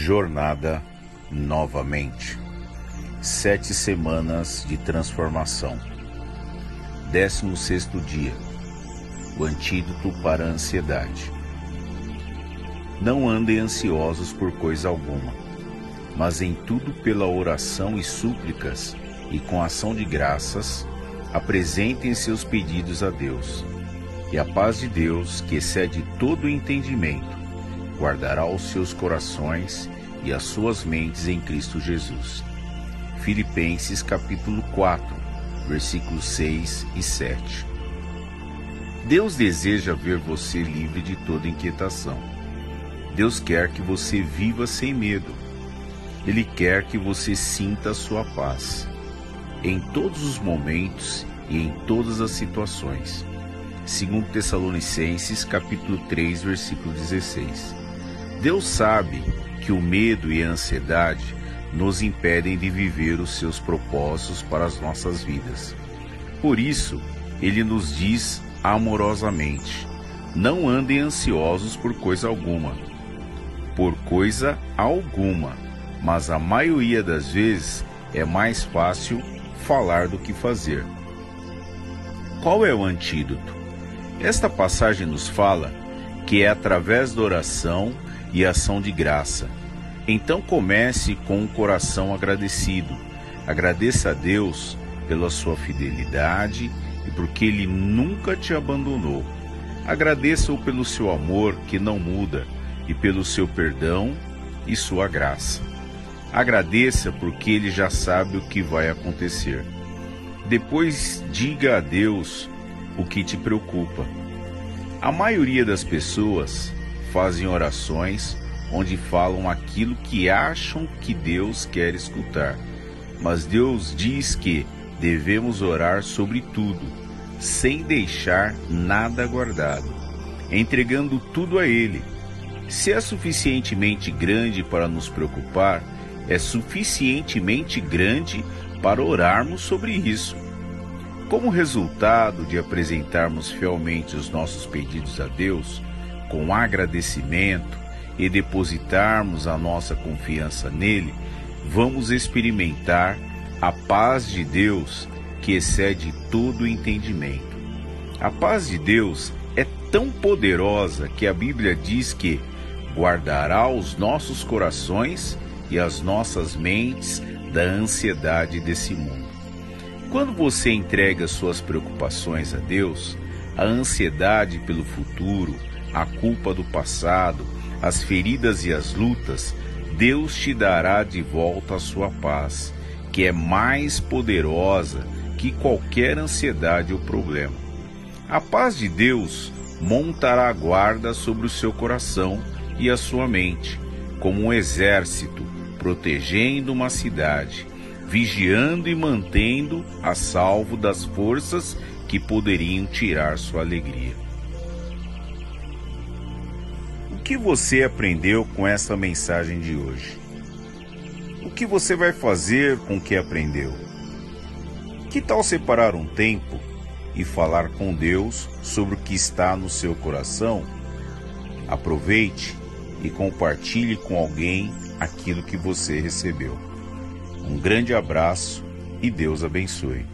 Jornada novamente. Sete semanas de transformação. Décimo sexto dia. O antídoto para a ansiedade. Não andem ansiosos por coisa alguma, mas em tudo pela oração e súplicas e com ação de graças, apresentem seus pedidos a Deus. E a paz de Deus, que excede todo o entendimento, guardará os seus corações e as suas mentes em Cristo Jesus. Filipenses capítulo 4, versículos 6 e 7. Deus deseja ver você livre de toda inquietação. Deus quer que você viva sem medo. Ele quer que você sinta a sua paz em todos os momentos e em todas as situações. Segundo Tessalonicenses, capítulo 3, versículo 16. Deus sabe que o medo e a ansiedade nos impedem de viver os seus propósitos para as nossas vidas. Por isso, ele nos diz amorosamente: não andem ansiosos por coisa alguma. Por coisa alguma, mas a maioria das vezes é mais fácil falar do que fazer. Qual é o antídoto? Esta passagem nos fala que é através da oração e ação de graça. Então comece com um coração agradecido. Agradeça a Deus pela sua fidelidade e porque Ele nunca te abandonou. Agradeça-o pelo seu amor que não muda e pelo seu perdão e sua graça. Agradeça porque Ele já sabe o que vai acontecer. Depois diga a Deus o que te preocupa. A maioria das pessoas fazem orações onde falam aquilo que acham que Deus quer escutar. Mas Deus diz que devemos orar sobre tudo, sem deixar nada guardado, entregando tudo a Ele. Se é suficientemente grande para nos preocupar, é suficientemente grande para orarmos sobre isso. Como resultado de apresentarmos fielmente os nossos pedidos a Deus, com agradecimento e depositarmos a nossa confiança nele, vamos experimentar a paz de Deus que excede todo entendimento. A paz de Deus é tão poderosa que a Bíblia diz que guardará os nossos corações e as nossas mentes da ansiedade desse mundo. Quando você entrega suas preocupações a Deus, a ansiedade pelo futuro, a culpa do passado, as feridas e as lutas, Deus te dará de volta a sua paz, que é mais poderosa que qualquer ansiedade ou problema. A paz de Deus montará guarda sobre o seu coração e a sua mente, como um exército protegendo uma cidade, vigiando e mantendo a salvo das forças que poderiam tirar sua alegria. Que você aprendeu com essa mensagem de hoje? O que você vai fazer com o que aprendeu? Que tal separar um tempo e falar com Deus sobre o que está no seu coração? Aproveite e compartilhe com alguém aquilo que você recebeu. Um grande abraço e Deus abençoe.